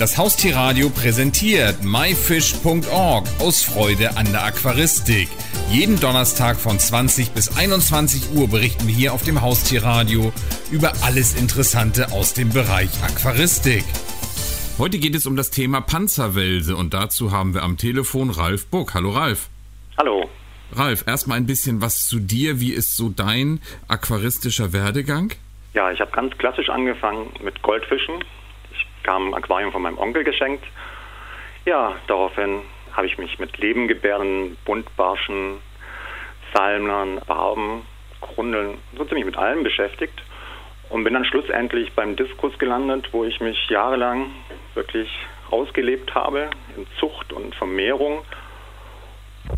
Das Haustierradio präsentiert myfish.org aus Freude an der Aquaristik. Jeden Donnerstag von 20 bis 21 Uhr berichten wir hier auf dem Haustierradio über alles Interessante aus dem Bereich Aquaristik. Heute geht es um das Thema Panzerwälse und dazu haben wir am Telefon Ralf Buck. Hallo Ralf. Hallo. Ralf, erstmal ein bisschen was zu dir. Wie ist so dein aquaristischer Werdegang? Ja, ich habe ganz klassisch angefangen mit Goldfischen kam ein Aquarium von meinem Onkel geschenkt. Ja, daraufhin habe ich mich mit Lebengebärden, Buntbarschen, Salmlern, Barben, Grundeln, so ziemlich mit allem beschäftigt und bin dann schlussendlich beim Diskus gelandet, wo ich mich jahrelang wirklich ausgelebt habe in Zucht und Vermehrung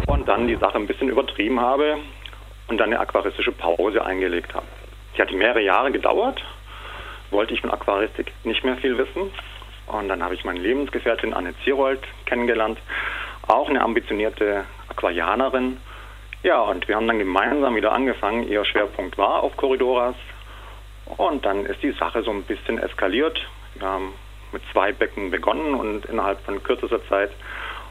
und dann die Sache ein bisschen übertrieben habe und dann eine aquaristische Pause eingelegt habe. Sie hat mehrere Jahre gedauert wollte ich von Aquaristik nicht mehr viel wissen. Und dann habe ich meine Lebensgefährtin Anne Zierold kennengelernt, auch eine ambitionierte Aquarianerin. Ja, und wir haben dann gemeinsam wieder angefangen. Ihr Schwerpunkt war auf Corridoras. Und dann ist die Sache so ein bisschen eskaliert. Wir haben mit zwei Becken begonnen und innerhalb von kürzester Zeit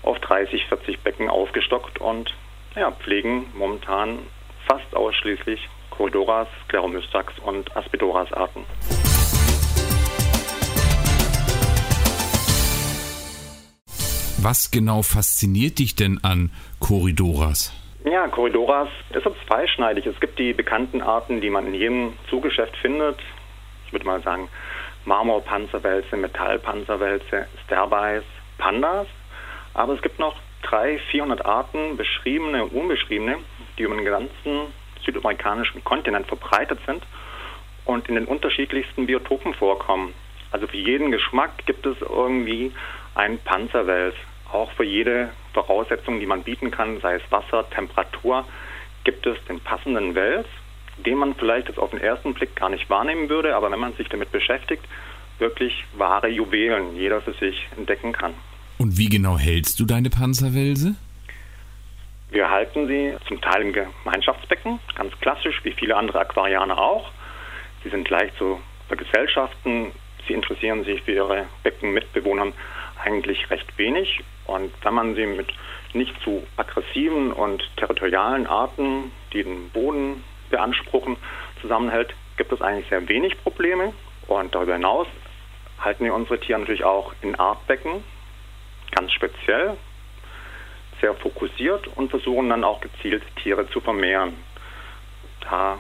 auf 30, 40 Becken aufgestockt und ja, pflegen momentan fast ausschließlich Corridoras, Scleromystax und Aspidoras Arten. Was genau fasziniert dich denn an Corridoras? Ja, Corridoras ist so zweischneidig. Es gibt die bekannten Arten, die man in jedem Zugeschäft findet. Ich würde mal sagen Marmorpanzerwälze, Metallpanzerwälze, Sterbais, Pandas. Aber es gibt noch 300, 400 Arten, beschriebene und unbeschriebene, die über den ganzen südamerikanischen Kontinent verbreitet sind und in den unterschiedlichsten Biotopen vorkommen. Also für jeden Geschmack gibt es irgendwie einen Panzerwels auch für jede Voraussetzung, die man bieten kann, sei es Wasser, Temperatur, gibt es den passenden Wels, den man vielleicht jetzt auf den ersten Blick gar nicht wahrnehmen würde, aber wenn man sich damit beschäftigt, wirklich wahre Juwelen jeder für sich entdecken kann. Und wie genau hältst du deine Panzerwälse? Wir halten sie zum Teil im Gemeinschaftsbecken, ganz klassisch, wie viele andere Aquarianer auch. Sie sind leicht zu vergesellschaften, sie interessieren sich für ihre Beckenmitbewohner eigentlich recht wenig und wenn man sie mit nicht zu aggressiven und territorialen Arten, die den Boden beanspruchen, zusammenhält, gibt es eigentlich sehr wenig Probleme. Und darüber hinaus halten wir unsere Tiere natürlich auch in Artbecken, ganz speziell, sehr fokussiert und versuchen dann auch gezielt Tiere zu vermehren. Da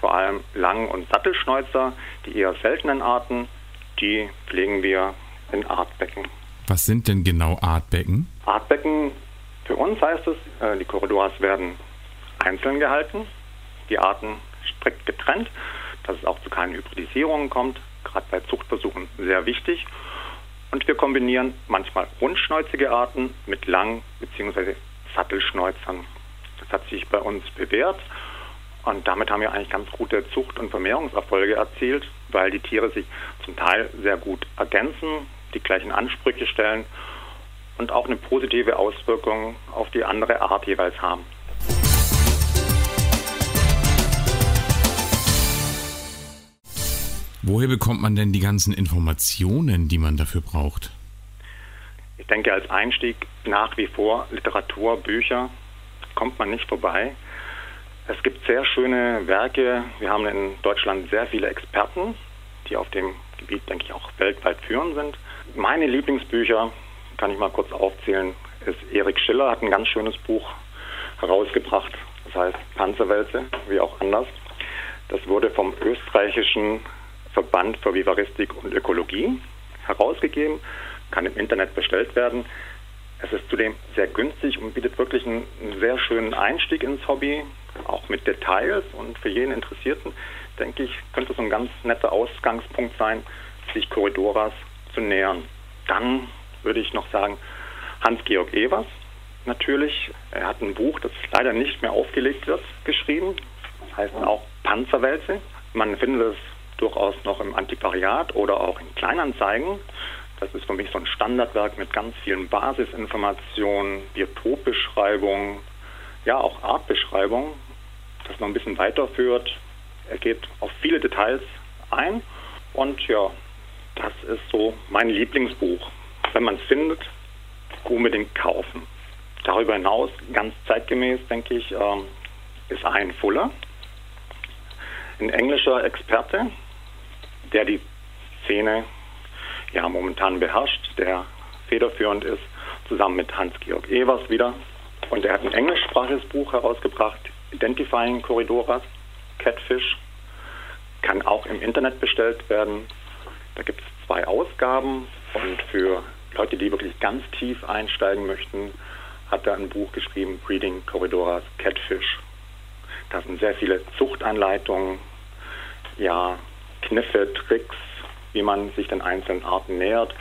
vor allem Lang- und Sattelschnäuzer, die eher seltenen Arten, die pflegen wir in Artbecken. Was sind denn genau Artbecken? Artbecken, für uns heißt es, äh, die Korridors werden einzeln gehalten, die Arten strikt getrennt, dass es auch zu keinen Hybridisierungen kommt, gerade bei Zuchtversuchen sehr wichtig. Und wir kombinieren manchmal rundschnäuzige Arten mit Lang- bzw. Sattelschnäuzern. Das hat sich bei uns bewährt und damit haben wir eigentlich ganz gute Zucht- und Vermehrungserfolge erzielt, weil die Tiere sich zum Teil sehr gut ergänzen, die gleichen Ansprüche stellen und auch eine positive Auswirkung auf die andere Art jeweils haben. Woher bekommt man denn die ganzen Informationen, die man dafür braucht? Ich denke, als Einstieg nach wie vor Literatur, Bücher, kommt man nicht vorbei. Es gibt sehr schöne Werke. Wir haben in Deutschland sehr viele Experten, die auf dem Gebiet, denke ich, auch weltweit führend sind. Meine Lieblingsbücher, kann ich mal kurz aufzählen, ist Erik Schiller, hat ein ganz schönes Buch herausgebracht. Das heißt Panzerwälze, wie auch anders. Das wurde vom österreichischen Verband für Vivaristik und Ökologie herausgegeben, kann im Internet bestellt werden. Es ist zudem sehr günstig und bietet wirklich einen, einen sehr schönen Einstieg ins Hobby, auch mit Details. Und für jeden Interessierten, denke ich, könnte es ein ganz netter Ausgangspunkt sein, sich Corridoras zu nähern. Dann würde ich noch sagen, Hans-Georg Evers natürlich. Er hat ein Buch, das leider nicht mehr aufgelegt wird, geschrieben. Das heißt auch Panzerwälze. Man findet es durchaus noch im Antiquariat oder auch in Kleinanzeigen. Das ist für mich so ein Standardwerk mit ganz vielen Basisinformationen, Biotopbeschreibungen, ja auch Artbeschreibungen, das noch ein bisschen weiterführt. Er geht auf viele Details ein und ja, das ist so mein Lieblingsbuch. wenn man es findet, unbedingt kaufen. Darüber hinaus, ganz zeitgemäß, denke ich, ähm, ist ein Fuller, ein englischer Experte, der die Szene ja momentan beherrscht, der federführend ist, zusammen mit Hans-Georg Evers wieder. Und er hat ein englischsprachiges Buch herausgebracht, Identifying Corridoras, Catfish, kann auch im Internet bestellt werden. Da gibt es zwei Ausgaben und für Leute, die wirklich ganz tief einsteigen möchten, hat er ein Buch geschrieben, Breeding Corridoras Catfish. Da sind sehr viele Zuchtanleitungen, ja, Kniffe, Tricks, wie man sich den einzelnen Arten nähert,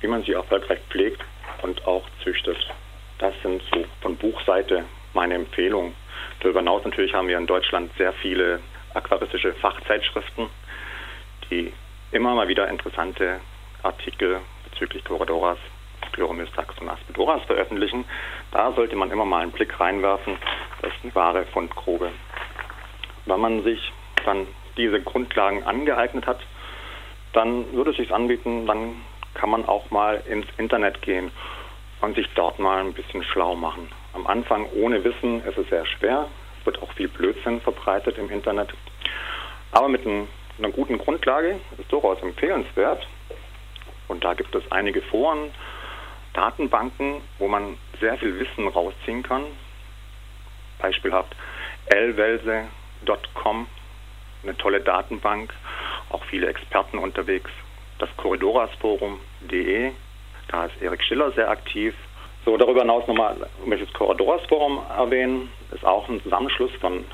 wie man sie erfolgreich pflegt und auch züchtet. Das sind so von Buchseite meine Empfehlungen. Darüber hinaus natürlich haben wir in Deutschland sehr viele aquaristische Fachzeitschriften, die immer mal wieder interessante Artikel bezüglich Corridoras, Chloromystax und Aspedoras veröffentlichen. Da sollte man immer mal einen Blick reinwerfen. Das ist eine wahre Fundgrube. Wenn man sich dann diese Grundlagen angeeignet hat, dann würde es sich anbieten, dann kann man auch mal ins Internet gehen und sich dort mal ein bisschen schlau machen. Am Anfang ohne Wissen ist es sehr schwer. Wird auch viel Blödsinn verbreitet im Internet. Aber mit ein, einer guten Grundlage ist durchaus empfehlenswert. Und da gibt es einige Foren, Datenbanken, wo man sehr viel Wissen rausziehen kann. Beispielhaft lwelse.com, eine tolle Datenbank, auch viele Experten unterwegs. Das Corridorasforum.de, da ist Erik Schiller sehr aktiv. So, darüber hinaus nochmal möchte ich das Corridoras Forum erwähnen. Ist auch ein Zusammenschluss von,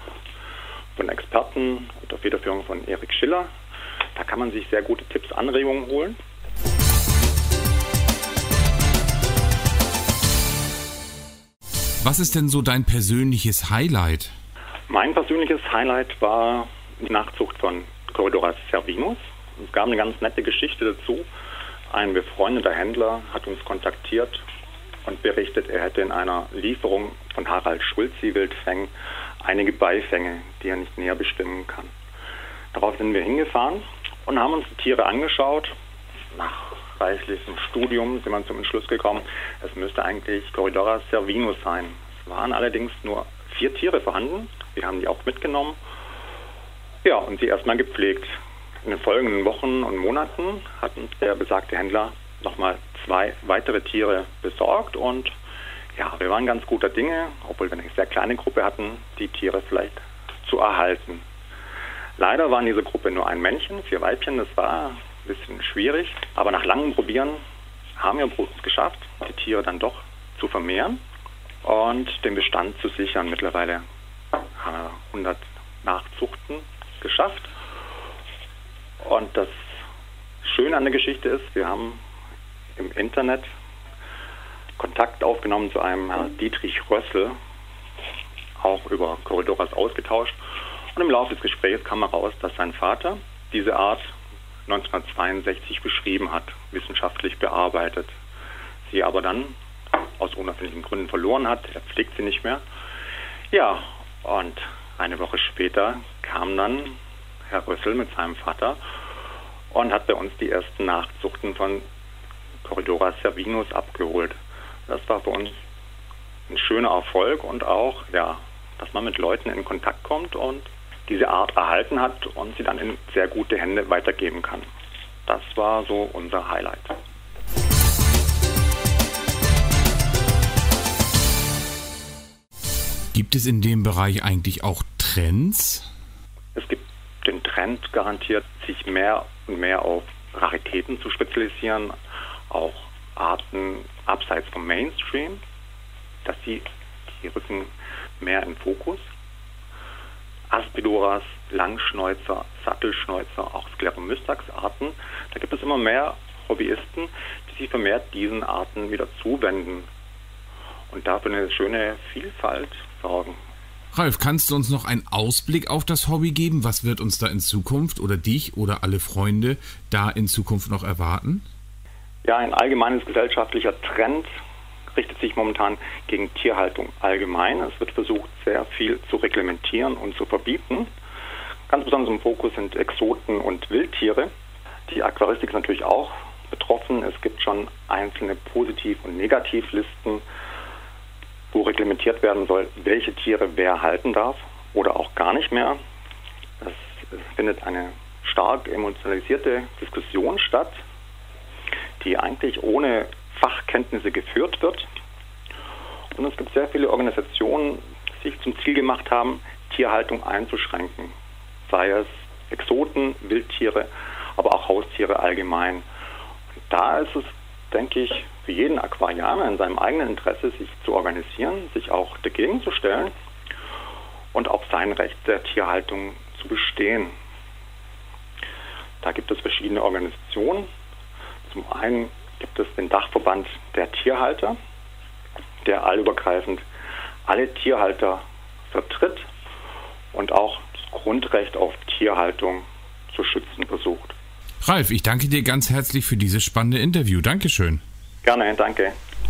von Experten unter Federführung von Erik Schiller. Da kann man sich sehr gute Tipps, Anregungen holen. Was ist denn so dein persönliches Highlight? Mein persönliches Highlight war die Nachzucht von Corridoras cervinus. Es gab eine ganz nette Geschichte dazu. Ein befreundeter Händler hat uns kontaktiert und berichtet, er hätte in einer Lieferung von Harald Schulzi Wildfängen einige Beifänge, die er nicht näher bestimmen kann. Darauf sind wir hingefahren und haben uns die Tiere angeschaut. Nach reichlichem Studium sind wir zum Entschluss gekommen, es müsste eigentlich Corridora cervinus sein. Es waren allerdings nur vier Tiere vorhanden. Wir haben die auch mitgenommen. Ja, und sie erstmal gepflegt. In den folgenden Wochen und Monaten hat uns der besagte Händler nochmal zwei weitere Tiere besorgt und ja, wir waren ganz guter Dinge, obwohl wir eine sehr kleine Gruppe hatten, die Tiere vielleicht zu erhalten. Leider waren diese Gruppe nur ein Männchen, vier Weibchen, das war ein bisschen schwierig, aber nach langem Probieren haben wir es geschafft, die Tiere dann doch zu vermehren und den Bestand zu sichern. Mittlerweile haben wir 100 Nachzuchten geschafft. Und das Schöne an der Geschichte ist, wir haben Internet Kontakt aufgenommen zu einem Herrn Dietrich Rössel, auch über Corridoras ausgetauscht. Und im Laufe des Gesprächs kam heraus, dass sein Vater diese Art 1962 beschrieben hat, wissenschaftlich bearbeitet. Sie aber dann aus unerfindlichen Gründen verloren hat. Er pflegt sie nicht mehr. Ja, und eine Woche später kam dann Herr Rössel mit seinem Vater und hat bei uns die ersten Nachzuchten von Corridora Cervinus abgeholt. Das war für uns ein schöner Erfolg und auch, ja, dass man mit Leuten in Kontakt kommt und diese Art erhalten hat und sie dann in sehr gute Hände weitergeben kann. Das war so unser Highlight. Gibt es in dem Bereich eigentlich auch Trends? Es gibt den Trend garantiert, sich mehr und mehr auf Raritäten zu spezialisieren, auch Arten abseits vom Mainstream, dass sie, die rücken mehr in Fokus. Aspidoras, Langschnäuzer, Sattelschnäuzer, auch Scleromystax-Arten. Da gibt es immer mehr Hobbyisten, die sich vermehrt diesen Arten wieder zuwenden und dafür eine schöne Vielfalt sorgen. Ralf, kannst du uns noch einen Ausblick auf das Hobby geben? Was wird uns da in Zukunft oder dich oder alle Freunde da in Zukunft noch erwarten? Ja, ein allgemeines gesellschaftlicher Trend richtet sich momentan gegen Tierhaltung allgemein. Es wird versucht, sehr viel zu reglementieren und zu verbieten. Ganz besonders im Fokus sind Exoten und Wildtiere. Die Aquaristik ist natürlich auch betroffen. Es gibt schon einzelne Positiv- und Negativlisten, wo reglementiert werden soll, welche Tiere wer halten darf oder auch gar nicht mehr. Es findet eine stark emotionalisierte Diskussion statt, die eigentlich ohne Fachkenntnisse geführt wird. Und es gibt sehr viele Organisationen, die sich zum Ziel gemacht haben, Tierhaltung einzuschränken. Sei es Exoten, Wildtiere, aber auch Haustiere allgemein. Und da ist es, denke ich, für jeden Aquarianer in seinem eigenen Interesse, sich zu organisieren, sich auch dagegen zu stellen und auf sein Recht der Tierhaltung zu bestehen. Da gibt es verschiedene Organisationen. Zum einen gibt es den Dachverband der Tierhalter, der allübergreifend alle Tierhalter vertritt und auch das Grundrecht auf Tierhaltung zu schützen versucht. Ralf, ich danke dir ganz herzlich für dieses spannende Interview. Dankeschön. Gerne, danke.